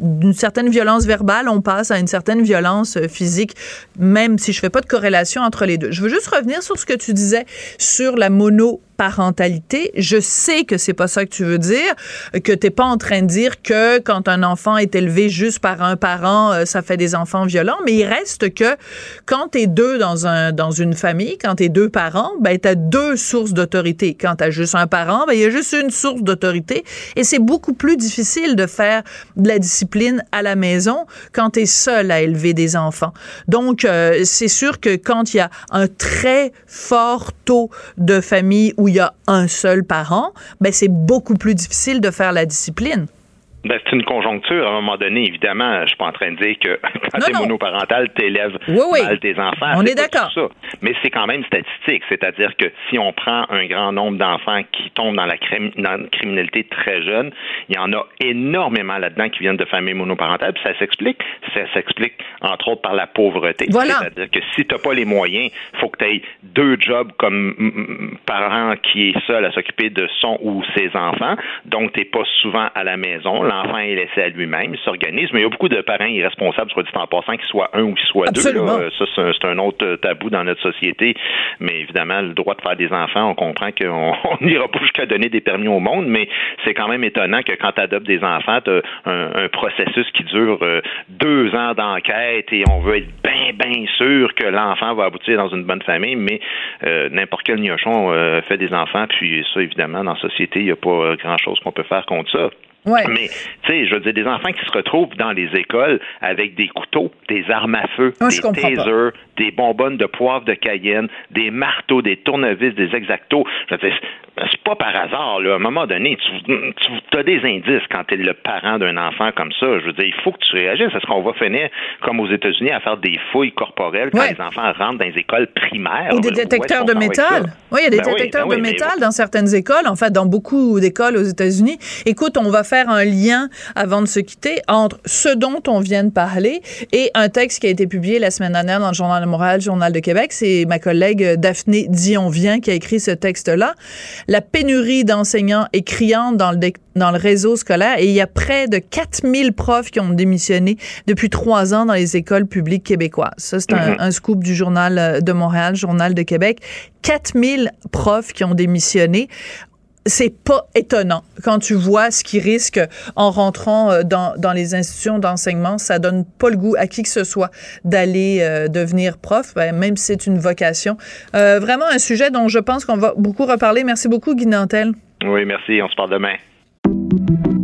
d'une certaine violence verbale on passe à une certaine violence physique même si je fais pas de corrélation entre les deux. Je veux juste revenir sur ce que tu disais sur la mono parentalité. Je sais que c'est pas ça que tu veux dire, que t'es pas en train de dire que quand un enfant est élevé juste par un parent, euh, ça fait des enfants violents, mais il reste que quand t'es deux dans un dans une famille, quand t'es deux parents, ben t'as deux sources d'autorité. Quand t'as juste un parent, ben il y a juste une source d'autorité et c'est beaucoup plus difficile de faire de la discipline à la maison quand t'es seul à élever des enfants. Donc euh, c'est sûr que quand il y a un très fort taux de famille il y a un seul parent, ben c'est beaucoup plus difficile de faire la discipline. Ben, c'est une conjoncture. À un moment donné, évidemment, je suis pas en train de dire que quand t'es monoparental, t'élèves mal tes enfants. On est, d'accord. Mais c'est quand même statistique. C'est-à-dire que si on prend un grand nombre d'enfants qui tombent dans la, criminalité très jeune, il y en a énormément là-dedans qui viennent de familles monoparentales. Puis ça s'explique. Ça s'explique, entre autres, par la pauvreté. Voilà. C'est-à-dire que si t'as pas les moyens, faut que tu aies deux jobs comme parent qui est seul à s'occuper de son ou ses enfants. Donc, t'es pas souvent à la maison l'enfant est laissé à lui-même, il s'organise, mais il y a beaucoup de parents irresponsables, soit dit en passant, qu'ils soient un ou qu'ils soient deux. Ça, c'est un autre tabou dans notre société. Mais évidemment, le droit de faire des enfants, on comprend qu'on n'ira pas jusqu'à donner des permis au monde, mais c'est quand même étonnant que quand tu adoptes des enfants, tu as un, processus qui dure euh, deux ans d'enquête et on veut être bien, bien sûr que l'enfant va aboutir dans une bonne famille, mais euh, n'importe quel gnochon euh, fait des enfants, puis ça, évidemment, dans la société, il n'y a pas grand-chose qu'on peut faire contre ça. Mais, tu sais, je veux dire, des enfants qui se retrouvent dans les écoles avec des couteaux, des armes à feu, des tasers, des bonbonnes de poivre de Cayenne, des marteaux, des tournevis, des exactos. Je veux dire, c'est pas par hasard, là. À un moment donné, tu, tu as des indices quand tu es le parent d'un enfant comme ça. Je veux dire, il faut que tu réagisses. Est-ce qu'on va finir, comme aux États-Unis, à faire des fouilles corporelles quand les enfants rentrent dans les écoles primaires? Ou des détecteurs de métal. Oui, il y a des ben détecteurs ben de métal dans certaines écoles, en fait, dans beaucoup d'écoles aux États-Unis. Écoute, on va faire faire un lien avant de se quitter entre ce dont on vient de parler et un texte qui a été publié la semaine dernière dans le Journal de Montréal, Journal de Québec. C'est ma collègue Daphné Dion-Vient qui a écrit ce texte-là. La pénurie d'enseignants est criante dans le, dans le réseau scolaire et il y a près de 4000 profs qui ont démissionné depuis trois ans dans les écoles publiques québécoises. Ça, c'est un, mm-hmm. un, scoop du Journal de Montréal, Journal de Québec. 4000 profs qui ont démissionné c'est pas étonnant quand tu vois ce qui risque en rentrant euh, dans, dans les institutions d'enseignement. Ça donne pas le goût à qui que ce soit d'aller euh, devenir prof, ben, même si c'est une vocation. Euh, vraiment un sujet dont je pense qu'on va beaucoup reparler. Merci beaucoup, Guy Nantel. Oui, merci. On se parle demain.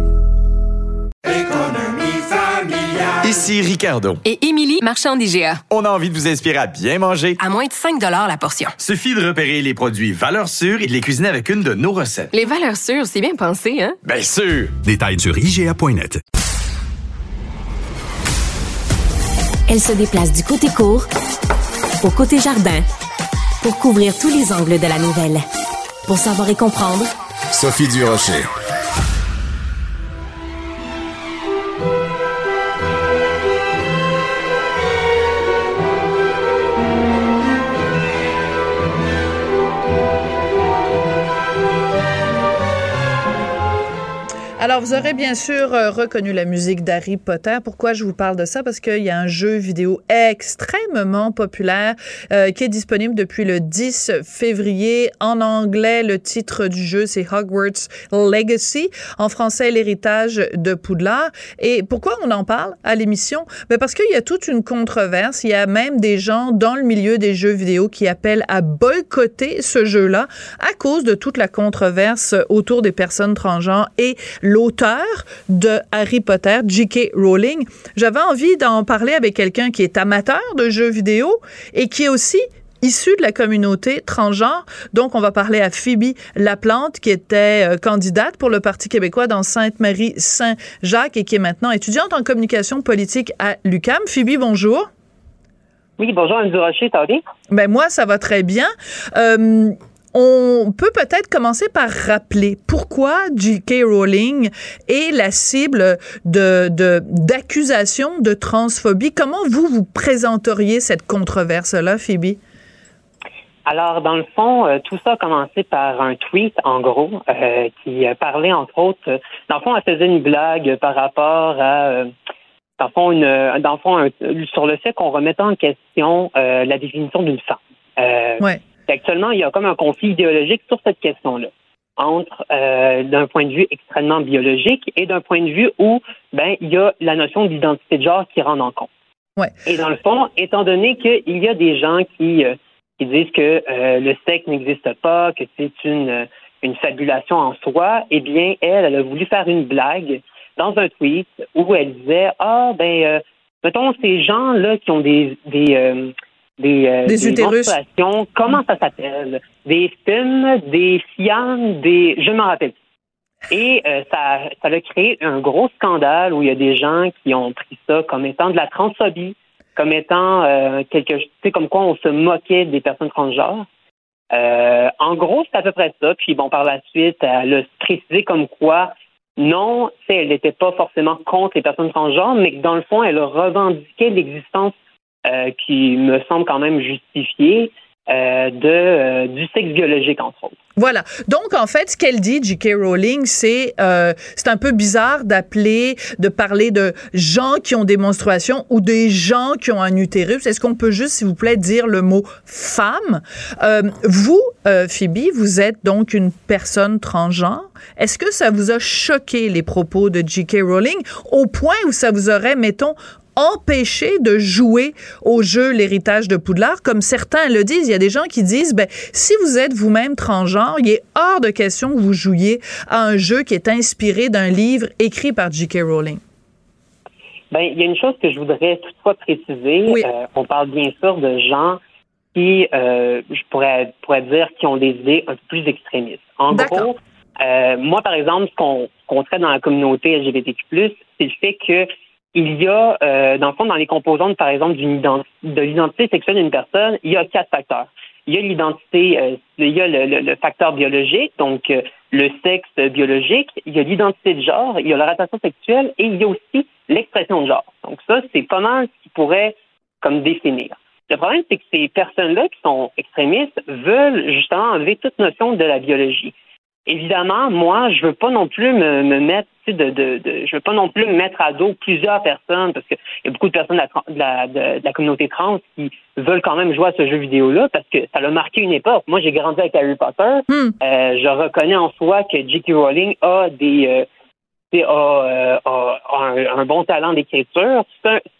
Ici Ricardo. Et Émilie, marchand d'IGA. On a envie de vous inspirer à bien manger. À moins de 5 la portion. Suffit de repérer les produits valeurs sûres et de les cuisiner avec une de nos recettes. Les valeurs sûres, c'est bien pensé, hein? Bien sûr! Détails sur IGA.net. Elle se déplace du côté court au côté jardin pour couvrir tous les angles de la nouvelle. Pour savoir et comprendre, Sophie Durocher. Alors, vous aurez bien sûr euh, reconnu la musique d'Harry Potter. Pourquoi je vous parle de ça? Parce qu'il y a un jeu vidéo extrêmement populaire euh, qui est disponible depuis le 10 février. En anglais, le titre du jeu, c'est Hogwarts Legacy. En français, l'héritage de Poudlard. Et pourquoi on en parle à l'émission? Ben parce qu'il y a toute une controverse. Il y a même des gens dans le milieu des jeux vidéo qui appellent à boycotter ce jeu-là à cause de toute la controverse autour des personnes transgenres et l'auteur de Harry Potter, J.K. Rowling. J'avais envie d'en parler avec quelqu'un qui est amateur de jeux vidéo et qui est aussi issu de la communauté transgenre. Donc, on va parler à Phoebe Laplante, qui était euh, candidate pour le Parti québécois dans Sainte-Marie-Saint-Jacques et qui est maintenant étudiante en communication politique à l'UCAM. Phoebe, bonjour. Oui, bonjour, Anne Durocher, ça va bien? Ben, moi, ça va très bien. Euh, on peut peut-être commencer par rappeler pourquoi J.K. Rowling est la cible de d'accusations de, transphobie. Comment vous vous présenteriez cette controverse-là, Phoebe? Alors, dans le fond, euh, tout ça a commencé par un tweet, en gros, euh, qui parlait, entre autres, dans le fond, elle faisait une blague par rapport à, euh, dans le fond, une, dans le fond sur le fait qu'on remettait en question la définition d'une femme. ouais. Actuellement, il y a comme un conflit idéologique sur cette question-là entre d'un point de vue extrêmement biologique et d'un point de vue où ben il y a la notion d'identité de genre qui rentre en compte. Ouais. Et dans le fond, étant donné qu'il y a des gens qui qui disent que euh, le sexe n'existe pas, que c'est une, une fabulation en soi, eh bien, elle, elle a voulu faire une blague dans un tweet où elle disait Ah, ben, euh, mettons, ces gens-là qui ont des. des euh, des, des, utérus. comment ça s'appelle? Des films, des fianes, des. Je ne m'en rappelle Et ça, ça a créé un gros scandale où il y a des gens qui ont pris ça comme étant de la transphobie, comme étant euh, quelque chose, comme quoi on se moquait des personnes transgenres. Euh, en gros, c'est à peu près ça. Puis bon, par la suite, elle a précisé comme quoi, non, elle n'était pas forcément contre les personnes transgenres, mais que dans le fond, elle revendiquait l'existence euh, qui me semble quand même justifiée euh, de, euh, du sexe biologique, entre autres. Voilà. Donc, en fait, ce qu'elle dit, J.K. Rowling, c'est euh, c'est un peu bizarre d'appeler, de parler de gens qui ont des menstruations ou des gens qui ont un utérus. Est-ce qu'on peut juste, s'il vous plaît, dire le mot femme? vous, Phoebe, vous êtes donc une personne transgenre. Est-ce que ça vous a choqué les propos de J.K. Rowling au point où ça vous aurait, mettons, empêcher de jouer au jeu l'héritage de Poudlard, comme certains le disent. Il y a des gens qui disent, ben, si vous êtes vous-même transgenre, il est hors de question que vous jouiez à un jeu qui est inspiré d'un livre écrit par J.K. Rowling. Ben, il y a une chose que je voudrais toutefois préciser. Euh, on parle bien sûr de gens qui, euh, je pourrais, pourrais dire, qui ont des idées un peu plus extrémistes. En gros, euh, moi, par exemple, ce qu'on traite dans la communauté LGBTQ+, c'est le fait que il y a, euh, dans le fond, dans les composantes, par exemple, de l'identité sexuelle d'une personne, il y a quatre facteurs. Il y a l'identité, euh, il y a le, facteur biologique, donc euh, le sexe biologique, il y a l'identité de genre, il y a l'orientation sexuelle et il y a aussi l'expression de genre. Donc ça, c'est pas mal ce qui pourrait comme définir. Le problème, c'est que ces personnes-là qui sont extrémistes veulent justement enlever toute notion de la biologie. Évidemment, moi, je veux pas non plus me, me mettre, de, de, de, je veux pas non plus me mettre à dos plusieurs personnes parce qu'il y a beaucoup de personnes de la, de, la, communauté trans qui veulent quand même jouer à ce jeu vidéo-là parce que ça l'a marqué une époque. Moi, j'ai grandi avec Harry Potter. Hmm. Euh, je reconnais en soi que J.K. Rowling a des euh, a, euh, un, bon talent d'écriture.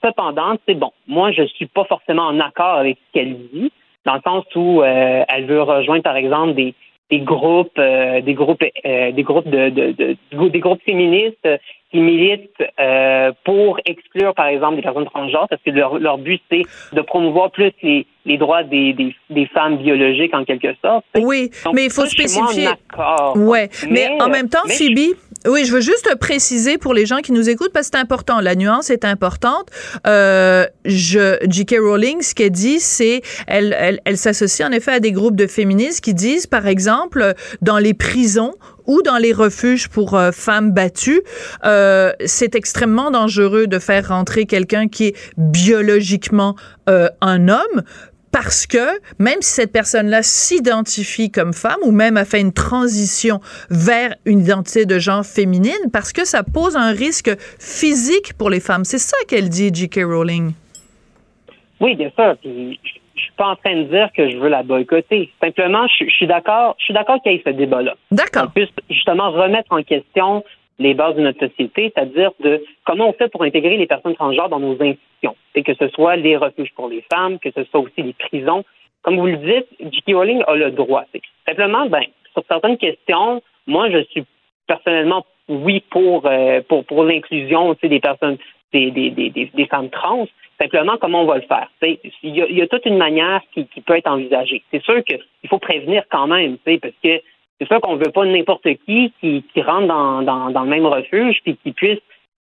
Cependant, c'est bon. Moi, je suis pas forcément en accord avec ce qu'elle dit, dans le sens où euh, elle veut rejoindre, par exemple, des des groupes, euh, des groupes, euh, des groupes de, de, de, des groupes féministes qui militent euh, pour exclure, par exemple, des personnes transgenres, parce que leur, leur but c'est de promouvoir plus les, les droits des, des, des, femmes biologiques en quelque sorte. Oui, mais il faut spécifier. Ouais, mais, en même temps, Phoebe. Oui, je veux juste préciser pour les gens qui nous écoutent parce que c'est important. La nuance est importante. Euh, J.K. Rowling, ce qu'elle dit, c'est elle, elle, elle s'associe en effet à des groupes de féministes qui disent, par exemple, dans les prisons ou dans les refuges pour euh, femmes battues, euh, c'est extrêmement dangereux de faire rentrer quelqu'un qui est biologiquement euh, un homme parce que même si cette personne-là s'identifie comme femme ou même a fait une transition vers une identité de genre féminine, parce que ça pose un risque physique pour les femmes. C'est ça qu'elle dit, J.K. Rowling. Oui, bien sûr. Puis, je suis pas en train de dire que je veux la boycotter. Simplement, je, suis d'accord, je suis d'accord qu'il y ait ce débat-là. D'accord. On puisse justement remettre en question les bases de notre société, c'est-à-dire de comment on fait pour intégrer les personnes transgenres dans nos institutions. Et que ce soit les refuges pour les femmes, que ce soit aussi les prisons. Comme vous le dites, J.K. Rowling a le droit. Simplement, ben, sur certaines questions, moi, je suis personnellement, oui, pour, euh, pour, pour l'inclusion des personnes, des, des, des, des, femmes trans. Simplement, comment on va le faire? Il y, a, toute une manière qui peut être envisagée. C'est sûr qu'il faut prévenir quand même, parce que c'est sûr qu'on ne veut pas n'importe qui qui, qui rentre dans, dans, dans, le même refuge puis qui puisse,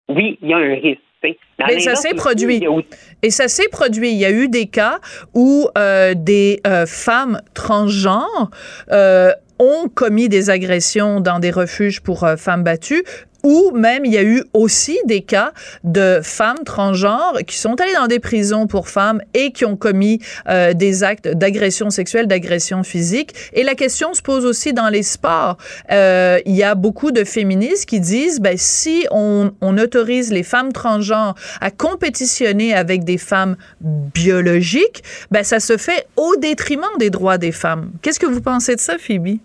oui, il y a un risque. Mais, ça s'est produit. Et ça s'est produit. Il y a eu des cas où euh, des euh, femmes transgenres euh, ont commis des agressions dans des refuges pour femmes battues ou même il y a eu aussi des cas de femmes transgenres qui sont allées dans des prisons pour femmes et qui ont commis euh, des actes d'agression sexuelle, d'agression physique. Et la question se pose aussi dans les sports. Euh, il y a beaucoup de féministes qui disent, ben, si on, on autorise les femmes transgenres à compétitionner avec des femmes biologiques, ben, ça se fait au détriment des droits des femmes. Qu'est-ce que vous pensez de ça, Phoebe?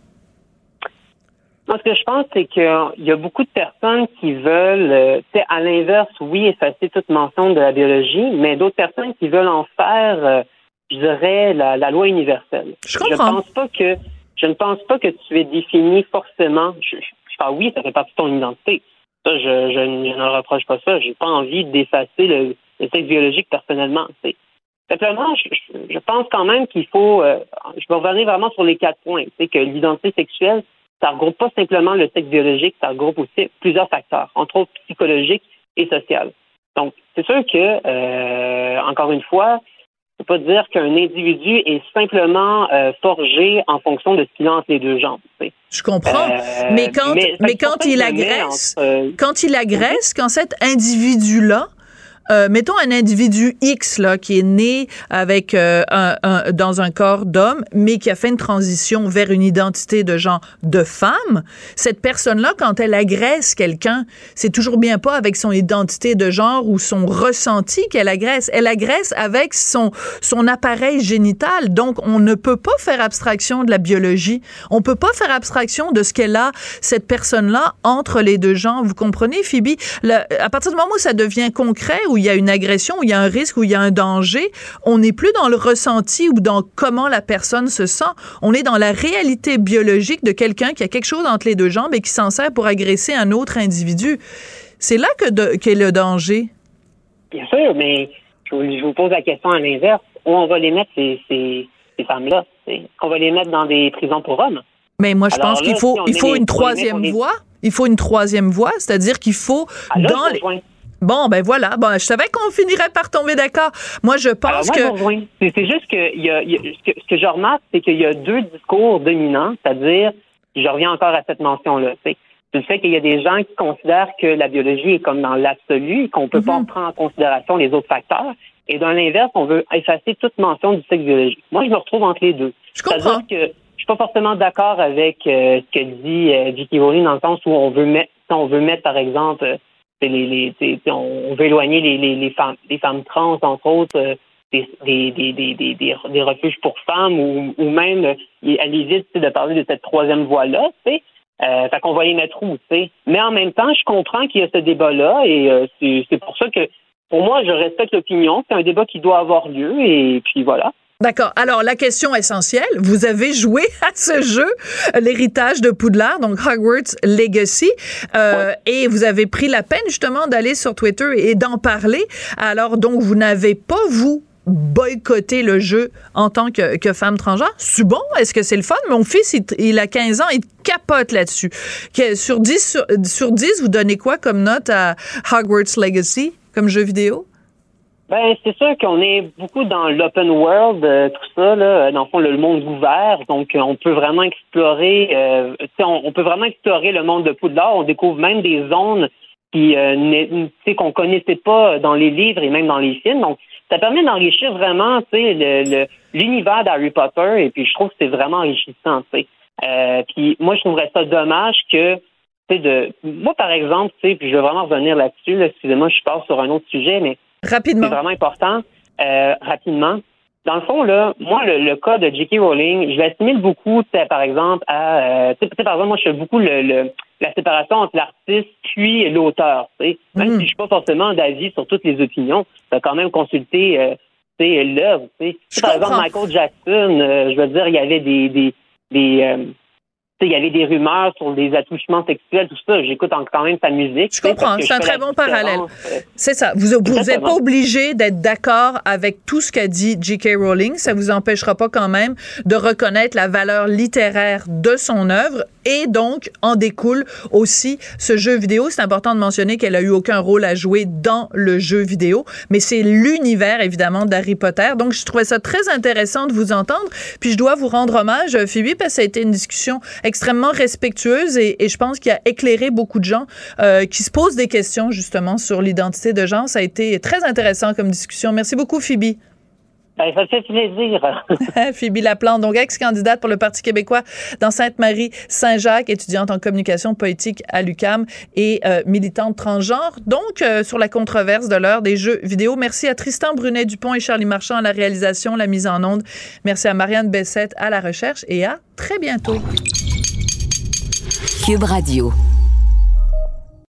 Moi, ce que je pense, c'est qu'il y a beaucoup de personnes qui veulent, euh, à l'inverse, oui, effacer toute mention de la biologie, mais d'autres personnes qui veulent en faire, euh, je dirais, la, loi universelle. Je comprends. pense pas que je ne pense pas que tu es défini forcément. Je, je, parle oui, ça fait partie de ton identité. Ça, je, je, ne reproche pas ça. J'ai pas envie d'effacer le, le sexe biologique personnellement. C'est Simplement, je, je, pense quand même qu'il faut. Euh, je vais revenir vraiment sur les quatre points. C'est que l'identité sexuelle, ça regroupe pas simplement le sexe biologique, ça regroupe aussi plusieurs facteurs, entre autres psychologiques et sociaux. Donc, c'est sûr que, euh, encore une fois, ne peut pas dire qu'un individu est simplement euh, forgé en fonction de ce qu'il a entre les deux jambes. Je comprends, euh, mais quand, mais, quand il agresse, quand il agresse, quand cet individu-là euh, mettons un individu X là qui est né avec euh, un, dans un corps d'homme, mais qui a fait une transition vers une identité de genre de femme. Cette personne-là, quand elle agresse quelqu'un, c'est toujours bien pas avec son identité de genre ou son ressenti qu'elle agresse. Elle agresse avec son son appareil génital. Donc, on ne peut pas faire abstraction de la biologie. On peut pas faire abstraction de ce qu'elle a cette personne-là entre les deux genres. Vous comprenez, Phoebe? à partir du moment où ça devient concret, il y a une agression, où il y a un risque, où il y a un danger, on n'est plus dans le ressenti ou dans comment la personne se sent. On est dans la réalité biologique de quelqu'un qui a quelque chose entre les deux jambes et qui s'en sert pour agresser un autre individu. C'est là que qu'est le danger. Bien sûr, mais je vous, pose la question à l'inverse. Où on va les mettre, ces, ces, femmes-là? On va les mettre dans des prisons pour hommes? Mais moi, je pense qu'il faut, il faut une troisième voie. Il faut une troisième voie, c'est-à-dire qu'il faut dans les... Bon, ben voilà. Bon, je savais qu'on finirait par tomber d'accord. Moi, je pense que. C'est juste que, y a, ce que, je remarque, c'est qu'il y a deux discours dominants, c'est-à-dire, je reviens encore à cette mention-là, c'est le fait qu'il y a des gens qui considèrent que la biologie est comme dans l'absolu et qu'on ne peut pas Mhm. prendre en considération les autres facteurs. Et dans l'inverse, on veut effacer toute mention du sexe biologique. Moi, je me retrouve entre les deux. Je comprends. que je suis pas forcément d'accord avec euh, ce que dit euh. Rowling dans le sens où on veut mettre, on veut mettre par exemple, euh, on veut éloigner les, femmes, les femmes trans entre autres. euh, des, des, refuges pour femmes ou, même elle évite de parler de cette troisième voie-là, tu sais. Euh, fait qu'on va les mettre où. Mais en même temps, je comprends qu'il y a ce débat-là et euh, c'est pour ça que pour moi, je respecte l'opinion. C'est un débat qui doit avoir lieu et puis voilà. D'accord. Alors, la question essentielle, vous avez joué à ce jeu, l'héritage de Poudlard, donc Hogwarts Legacy, euh, et vous avez pris la peine justement d'aller sur Twitter et d'en parler. Alors, donc, vous n'avez pas, vous, boycotté le jeu en tant que, que femme transgenre? C'est bon? Est-ce que c'est le fun? Mon fils, il, il a 15 ans, il capote là-dessus. Sur 10, sur, sur 10, vous donnez quoi comme note à Hogwarts Legacy, comme jeu vidéo? Ben, c'est sûr qu'on est beaucoup dans l'open world, euh, tout ça, là, dans le fond, le, monde ouvert. Donc, euh, on peut vraiment explorer, euh, on, on peut vraiment explorer le monde de Poudlard. On découvre même des zones qui, euh, qu'on connaissait pas dans les livres et même dans les films. Donc, ça permet d'enrichir vraiment, tu sais, l'univers d'Harry Potter. Et puis, je trouve que c'est vraiment enrichissant, tu sais. Euh, puis, moi, je trouverais ça dommage que, tu sais, de, moi, par exemple, tu sais, puis je vais vraiment revenir là-dessus. Là, Excusez-moi, je pars sur un autre sujet, mais Rapidement. c'est vraiment important. Euh, rapidement. Dans le fond, là, moi, le, le cas de J.K. Rowling, je l'assimile beaucoup, tu sais, par exemple, à... euh, par exemple, moi, je fais beaucoup le, le- la séparation entre l'artiste puis l'auteur, tu sais. Même si je suis pas forcément d'avis sur toutes les opinions, tu quand même consulté, euh, tu sais, l'œuvre, Par exemple. Michael Jackson, euh, je veux dire, il y avait des... des, des euh, il y avait des rumeurs sur des attouchements sexuels, tout ça. J'écoute quand même sa musique. Je comprends. C'est un très bon parallèle. Euh, c'est ça. Vous n'êtes pas obligé d'être d'accord avec tout ce qu'a dit J.K. Rowling. Ça vous empêchera pas quand même de reconnaître la valeur littéraire de son œuvre et donc en découle aussi ce jeu vidéo. C'est important de mentionner qu'elle a eu aucun rôle à jouer dans le jeu vidéo, mais c'est l'univers évidemment d'Harry Potter. Donc je trouvais ça très intéressant de vous entendre. Puis je dois vous rendre hommage, Phoebe, parce que ça a été une discussion extrêmement respectueuse et, je pense qu'il a éclairé beaucoup de gens euh, qui se posent des questions justement sur l'identité de genre. Ça a été très intéressant comme discussion. Merci beaucoup, Phoebe. Ben, ça fait plaisir. Phoebe Laplante, donc ex-candidate pour le Parti québécois dans Sainte-Marie-Saint-Jacques, étudiante en communication politique à l'UCAM et euh, militante transgenre. Donc, euh, sur la controverse de l'heure des jeux vidéo. Merci à Tristan Brunet-Dupont et Charlie Marchand à la réalisation, la mise en onde. Merci à Marianne Bessette à la recherche et à très bientôt. Cube Radio.